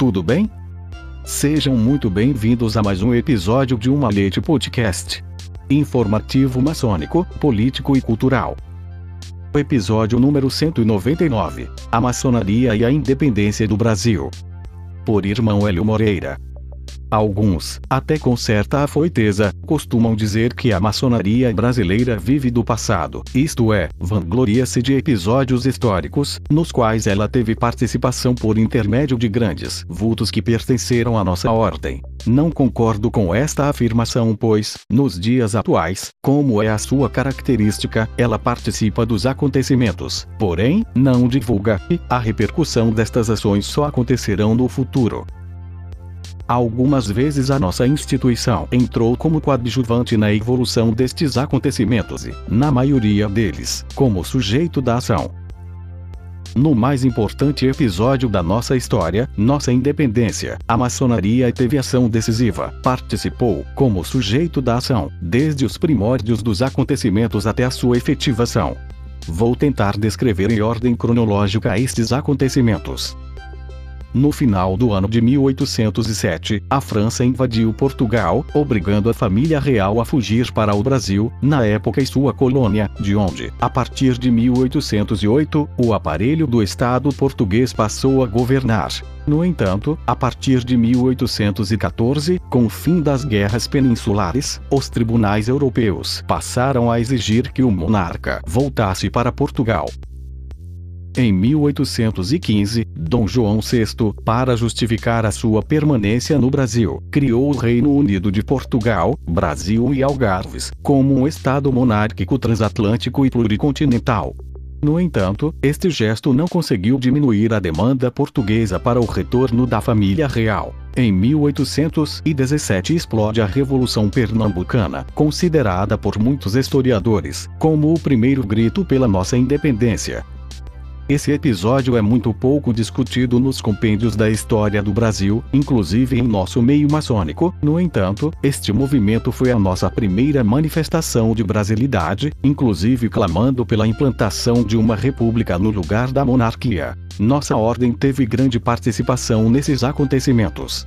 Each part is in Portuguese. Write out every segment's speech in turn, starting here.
Tudo bem? Sejam muito bem-vindos a mais um episódio de Uma Leite Podcast. Informativo maçônico, político e cultural. Episódio número 199. A maçonaria e a independência do Brasil. Por irmão Hélio Moreira. Alguns, até com certa afoiteza, costumam dizer que a maçonaria brasileira vive do passado, isto é, vangloria-se de episódios históricos, nos quais ela teve participação por intermédio de grandes vultos que pertenceram à nossa ordem. Não concordo com esta afirmação, pois, nos dias atuais, como é a sua característica, ela participa dos acontecimentos, porém, não divulga, e a repercussão destas ações só acontecerão no futuro. Algumas vezes a nossa instituição entrou como coadjuvante na evolução destes acontecimentos e, na maioria deles, como sujeito da ação. No mais importante episódio da nossa história, nossa independência, a maçonaria teve ação decisiva, participou, como sujeito da ação, desde os primórdios dos acontecimentos até a sua efetivação. Vou tentar descrever em ordem cronológica estes acontecimentos. No final do ano de 1807, a França invadiu Portugal, obrigando a família real a fugir para o Brasil, na época em sua colônia, de onde, a partir de 1808, o aparelho do Estado português passou a governar. No entanto, a partir de 1814, com o fim das guerras peninsulares, os tribunais europeus passaram a exigir que o monarca voltasse para Portugal. Em 1815, Dom João VI, para justificar a sua permanência no Brasil, criou o Reino Unido de Portugal, Brasil e Algarves, como um Estado monárquico transatlântico e pluricontinental. No entanto, este gesto não conseguiu diminuir a demanda portuguesa para o retorno da família real. Em 1817 explode a Revolução Pernambucana, considerada por muitos historiadores como o primeiro grito pela nossa independência. Esse episódio é muito pouco discutido nos compêndios da história do Brasil, inclusive em nosso meio maçônico. No entanto, este movimento foi a nossa primeira manifestação de brasilidade, inclusive clamando pela implantação de uma república no lugar da monarquia. Nossa ordem teve grande participação nesses acontecimentos.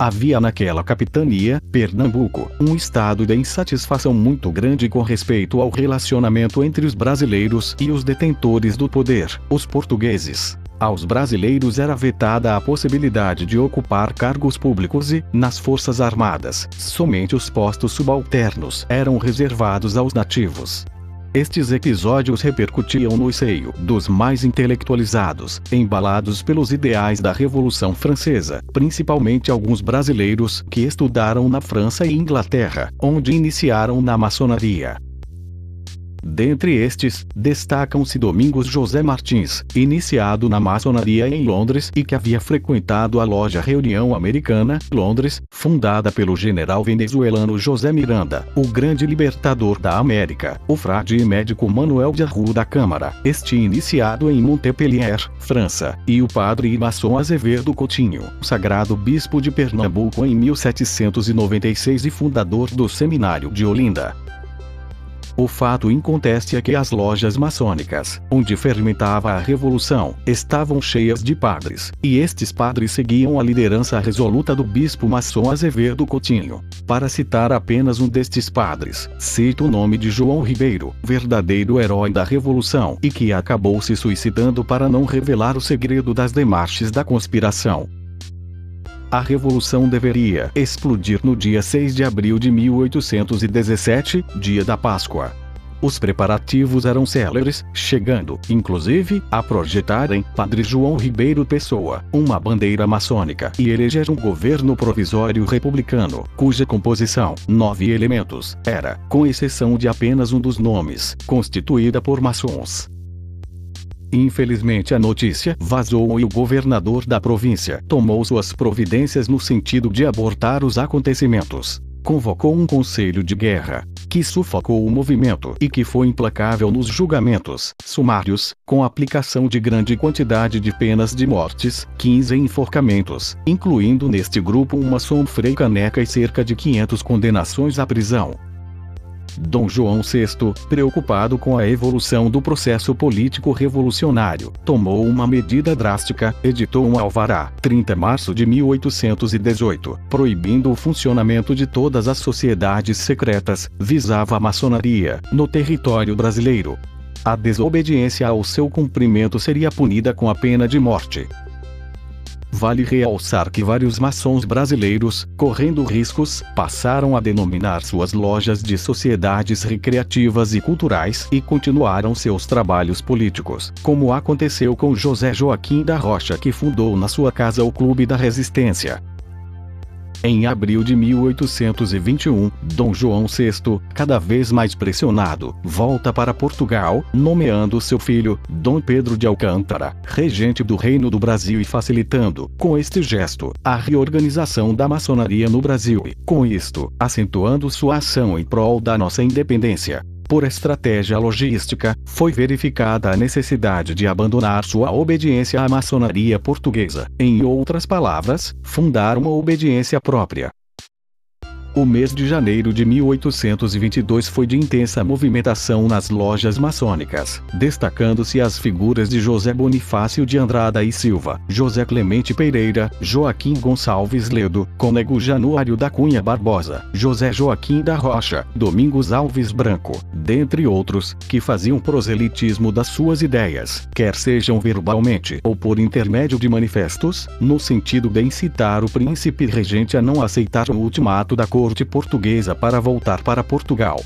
Havia naquela capitania, Pernambuco, um estado de insatisfação muito grande com respeito ao relacionamento entre os brasileiros e os detentores do poder, os portugueses. Aos brasileiros era vetada a possibilidade de ocupar cargos públicos e, nas Forças Armadas, somente os postos subalternos eram reservados aos nativos. Estes episódios repercutiam no seio dos mais intelectualizados, embalados pelos ideais da Revolução Francesa, principalmente alguns brasileiros que estudaram na França e Inglaterra, onde iniciaram na maçonaria. Dentre estes, destacam-se Domingos José Martins, iniciado na maçonaria em Londres e que havia frequentado a loja Reunião Americana, Londres, fundada pelo general venezuelano José Miranda, o grande libertador da América, o frade e médico Manuel de Arru da Câmara, este iniciado em Montpellier, França, e o padre e maçom Azevedo Coutinho, sagrado bispo de Pernambuco em 1796 e fundador do Seminário de Olinda. O fato inconteste é que as lojas maçônicas, onde fermentava a revolução, estavam cheias de padres, e estes padres seguiam a liderança resoluta do bispo maçom Azevedo Coutinho. Para citar apenas um destes padres, cito o nome de João Ribeiro, verdadeiro herói da revolução e que acabou se suicidando para não revelar o segredo das demarches da conspiração. A revolução deveria explodir no dia 6 de abril de 1817, dia da Páscoa. Os preparativos eram céleres, chegando, inclusive, a projetarem Padre João Ribeiro Pessoa, uma bandeira maçônica, e eleger um governo provisório republicano, cuja composição, nove elementos, era, com exceção de apenas um dos nomes, constituída por maçons. Infelizmente a notícia vazou e o governador da província tomou suas providências no sentido de abortar os acontecimentos. Convocou um conselho de guerra, que sufocou o movimento e que foi implacável nos julgamentos sumários, com aplicação de grande quantidade de penas de mortes, 15 enforcamentos, incluindo neste grupo uma Frei Caneca e cerca de 500 condenações à prisão. Dom João VI, preocupado com a evolução do processo político revolucionário, tomou uma medida drástica, editou um alvará, 30 de março de 1818, proibindo o funcionamento de todas as sociedades secretas, visava a maçonaria, no território brasileiro. A desobediência ao seu cumprimento seria punida com a pena de morte. Vale realçar que vários maçons brasileiros, correndo riscos, passaram a denominar suas lojas de sociedades recreativas e culturais e continuaram seus trabalhos políticos, como aconteceu com José Joaquim da Rocha que fundou na sua casa o Clube da Resistência. Em abril de 1821, Dom João VI, cada vez mais pressionado, volta para Portugal, nomeando seu filho, Dom Pedro de Alcântara, regente do Reino do Brasil e facilitando, com este gesto, a reorganização da maçonaria no Brasil. E, com isto, acentuando sua ação em prol da nossa independência por estratégia logística, foi verificada a necessidade de abandonar sua obediência à maçonaria portuguesa. Em outras palavras, fundar uma obediência própria. O mês de janeiro de 1822 foi de intensa movimentação nas lojas maçônicas, destacando-se as figuras de José Bonifácio de Andrada e Silva, José Clemente Pereira, Joaquim Gonçalves Ledo, Cônego Januário da Cunha Barbosa, José Joaquim da Rocha, Domingos Alves Branco, dentre outros, que faziam proselitismo das suas ideias, quer sejam verbalmente ou por intermédio de manifestos, no sentido de incitar o príncipe regente a não aceitar o ultimato da corte corte portuguesa para voltar para Portugal.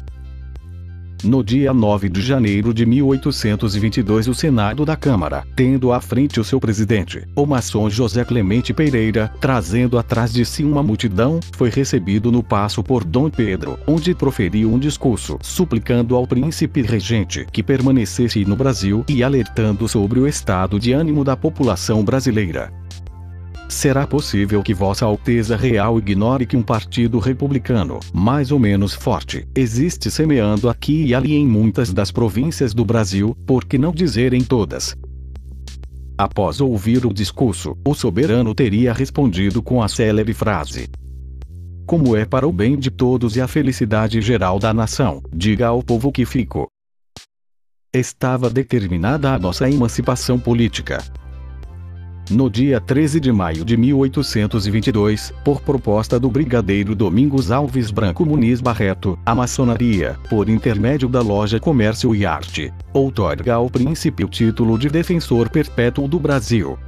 No dia 9 de janeiro de 1822 o Senado da Câmara, tendo à frente o seu presidente, o maçom José Clemente Pereira, trazendo atrás de si uma multidão, foi recebido no passo por Dom Pedro, onde proferiu um discurso, suplicando ao príncipe regente que permanecesse no Brasil e alertando sobre o estado de ânimo da população brasileira. Será possível que Vossa Alteza Real ignore que um partido republicano, mais ou menos forte, existe semeando aqui e ali em muitas das províncias do Brasil, por que não dizer em todas? Após ouvir o discurso, o soberano teria respondido com a célebre frase: Como é para o bem de todos e a felicidade geral da nação, diga ao povo que fico. Estava determinada a nossa emancipação política, no dia 13 de maio de 1822, por proposta do brigadeiro Domingos Alves Branco Muniz Barreto, a maçonaria, por intermédio da loja Comércio e Arte, outorga ao príncipe o título de defensor perpétuo do Brasil.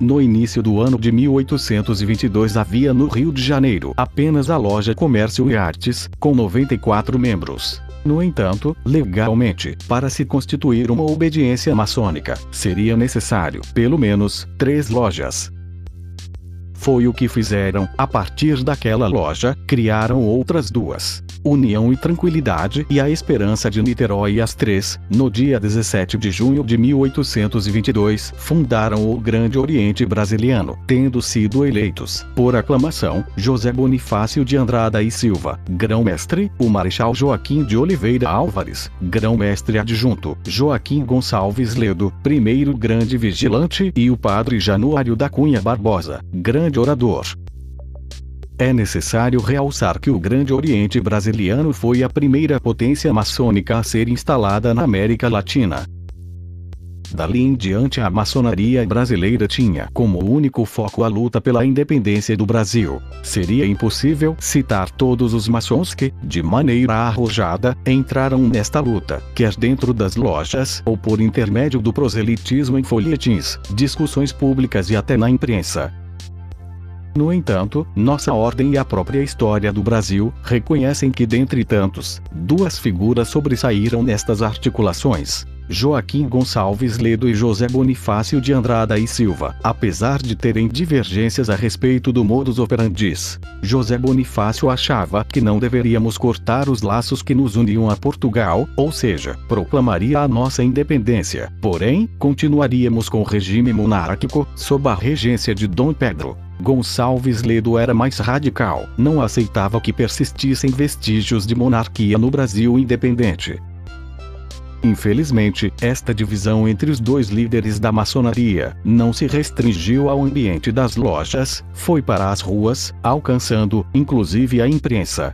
No início do ano de 1822 havia no Rio de Janeiro apenas a loja Comércio e Artes, com 94 membros. No entanto, legalmente, para se constituir uma obediência maçônica, seria necessário, pelo menos, três lojas. Foi o que fizeram, a partir daquela loja, criaram outras duas. União e Tranquilidade e a Esperança de Niterói as três, no dia 17 de junho de 1822, fundaram o Grande Oriente Brasiliano, tendo sido eleitos, por aclamação, José Bonifácio de Andrada e Silva, grão-mestre, o Marechal Joaquim de Oliveira Álvares, grão-mestre adjunto, Joaquim Gonçalves Ledo, primeiro grande vigilante e o padre Januário da Cunha Barbosa, grande orador. É necessário realçar que o Grande Oriente Brasiliano foi a primeira potência maçônica a ser instalada na América Latina. Dali em diante a maçonaria brasileira tinha como único foco a luta pela independência do Brasil. Seria impossível citar todos os maçons que, de maneira arrojada, entraram nesta luta, quer dentro das lojas ou por intermédio do proselitismo em folhetins, discussões públicas e até na imprensa. No entanto, nossa ordem e a própria história do Brasil reconhecem que, dentre tantos, duas figuras sobressaíram nestas articulações. Joaquim Gonçalves Ledo e José Bonifácio de Andrada e Silva, apesar de terem divergências a respeito do modus operandis. José Bonifácio achava que não deveríamos cortar os laços que nos uniam a Portugal, ou seja, proclamaria a nossa independência. Porém, continuaríamos com o regime monárquico, sob a regência de Dom Pedro. Gonçalves Ledo era mais radical, não aceitava que persistissem vestígios de monarquia no Brasil independente. Infelizmente, esta divisão entre os dois líderes da maçonaria não se restringiu ao ambiente das lojas, foi para as ruas, alcançando, inclusive, a imprensa.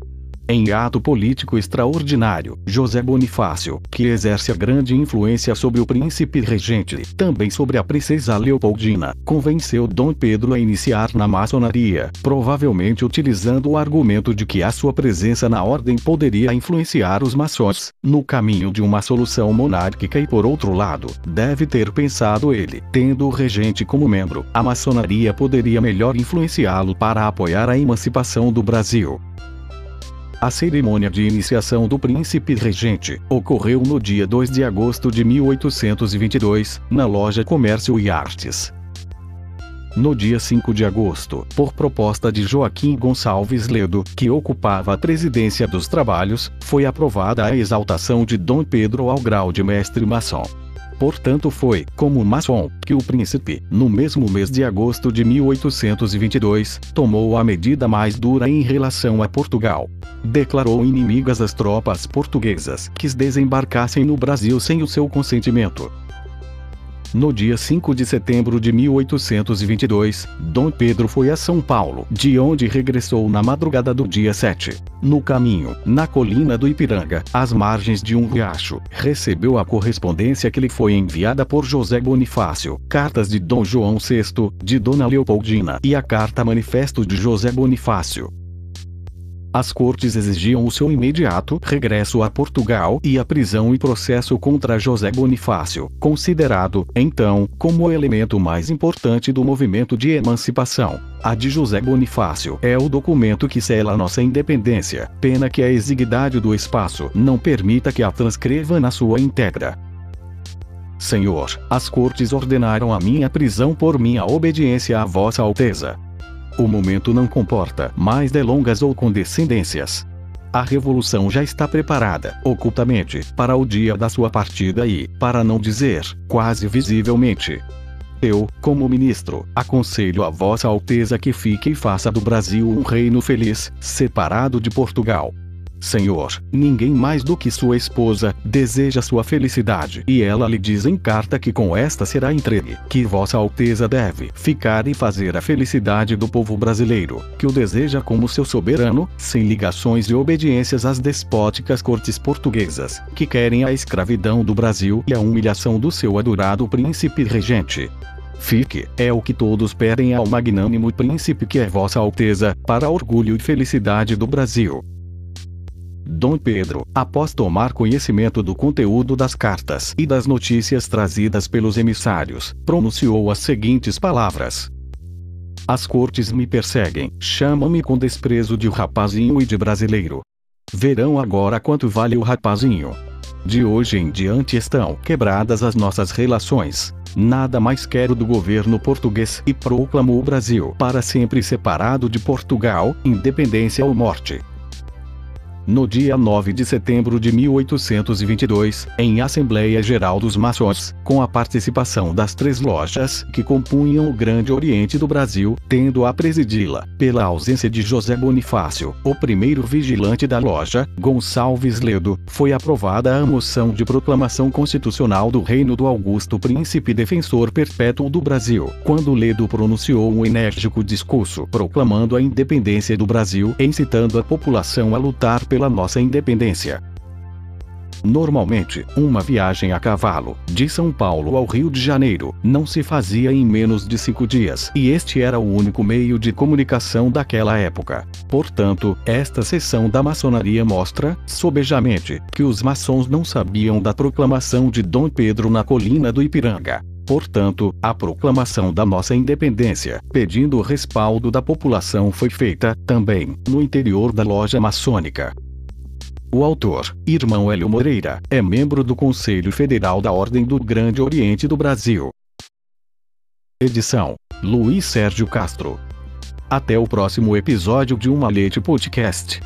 Em ato político extraordinário, José Bonifácio, que exerce a grande influência sobre o príncipe regente, também sobre a princesa Leopoldina, convenceu Dom Pedro a iniciar na maçonaria, provavelmente utilizando o argumento de que a sua presença na ordem poderia influenciar os maçons, no caminho de uma solução monárquica e por outro lado, deve ter pensado ele, tendo o regente como membro, a maçonaria poderia melhor influenciá-lo para apoiar a emancipação do Brasil. A cerimônia de iniciação do príncipe regente ocorreu no dia 2 de agosto de 1822, na loja Comércio e Artes. No dia 5 de agosto, por proposta de Joaquim Gonçalves Ledo, que ocupava a presidência dos trabalhos, foi aprovada a exaltação de Dom Pedro ao grau de mestre maçom. Portanto foi, como maçom, que o príncipe, no mesmo mês de agosto de 1822, tomou a medida mais dura em relação a Portugal. Declarou inimigas as tropas portuguesas que desembarcassem no Brasil sem o seu consentimento. No dia 5 de setembro de 1822, Dom Pedro foi a São Paulo, de onde regressou na madrugada do dia 7. No caminho, na colina do Ipiranga, às margens de um riacho, recebeu a correspondência que lhe foi enviada por José Bonifácio, cartas de Dom João VI, de Dona Leopoldina e a carta manifesto de José Bonifácio. As cortes exigiam o seu imediato regresso a Portugal e a prisão e processo contra José Bonifácio, considerado, então, como o elemento mais importante do movimento de emancipação. A de José Bonifácio é o documento que sela nossa independência, pena que a exiguidade do espaço não permita que a transcreva na sua íntegra. Senhor, as cortes ordenaram a minha prisão por minha obediência a Vossa Alteza. O momento não comporta mais delongas ou condescendências. A revolução já está preparada, ocultamente, para o dia da sua partida e, para não dizer, quase visivelmente. Eu, como ministro, aconselho a Vossa Alteza que fique e faça do Brasil um reino feliz, separado de Portugal. Senhor, ninguém mais do que sua esposa deseja sua felicidade, e ela lhe diz em carta que com esta será entregue, que Vossa Alteza deve ficar e fazer a felicidade do povo brasileiro, que o deseja como seu soberano, sem ligações e obediências às despóticas cortes portuguesas, que querem a escravidão do Brasil e a humilhação do seu adorado príncipe regente. Fique, é o que todos pedem ao magnânimo príncipe que é Vossa Alteza, para orgulho e felicidade do Brasil. Dom Pedro, após tomar conhecimento do conteúdo das cartas e das notícias trazidas pelos emissários, pronunciou as seguintes palavras: As cortes me perseguem, chamam-me com desprezo de rapazinho e de brasileiro. Verão agora quanto vale o rapazinho. De hoje em diante estão quebradas as nossas relações. Nada mais quero do governo português e proclamo o Brasil para sempre separado de Portugal, independência ou morte. No dia 9 de setembro de 1822, em Assembleia Geral dos Maçons, com a participação das três lojas que compunham o Grande Oriente do Brasil, tendo a presidi-la, pela ausência de José Bonifácio, o primeiro vigilante da loja, Gonçalves Ledo, foi aprovada a moção de proclamação constitucional do Reino do Augusto Príncipe Defensor Perpétuo do Brasil, quando Ledo pronunciou um enérgico discurso proclamando a independência do Brasil, incitando a população a lutar pela nossa independência. Normalmente, uma viagem a cavalo, de São Paulo ao Rio de Janeiro, não se fazia em menos de cinco dias, e este era o único meio de comunicação daquela época. Portanto, esta sessão da maçonaria mostra, sobejamente, que os maçons não sabiam da proclamação de Dom Pedro na colina do Ipiranga. Portanto, a proclamação da nossa independência, pedindo o respaldo da população, foi feita, também, no interior da loja maçônica. O autor, irmão Hélio Moreira, é membro do Conselho Federal da Ordem do Grande Oriente do Brasil. Edição: Luiz Sérgio Castro. Até o próximo episódio de Uma Leite Podcast.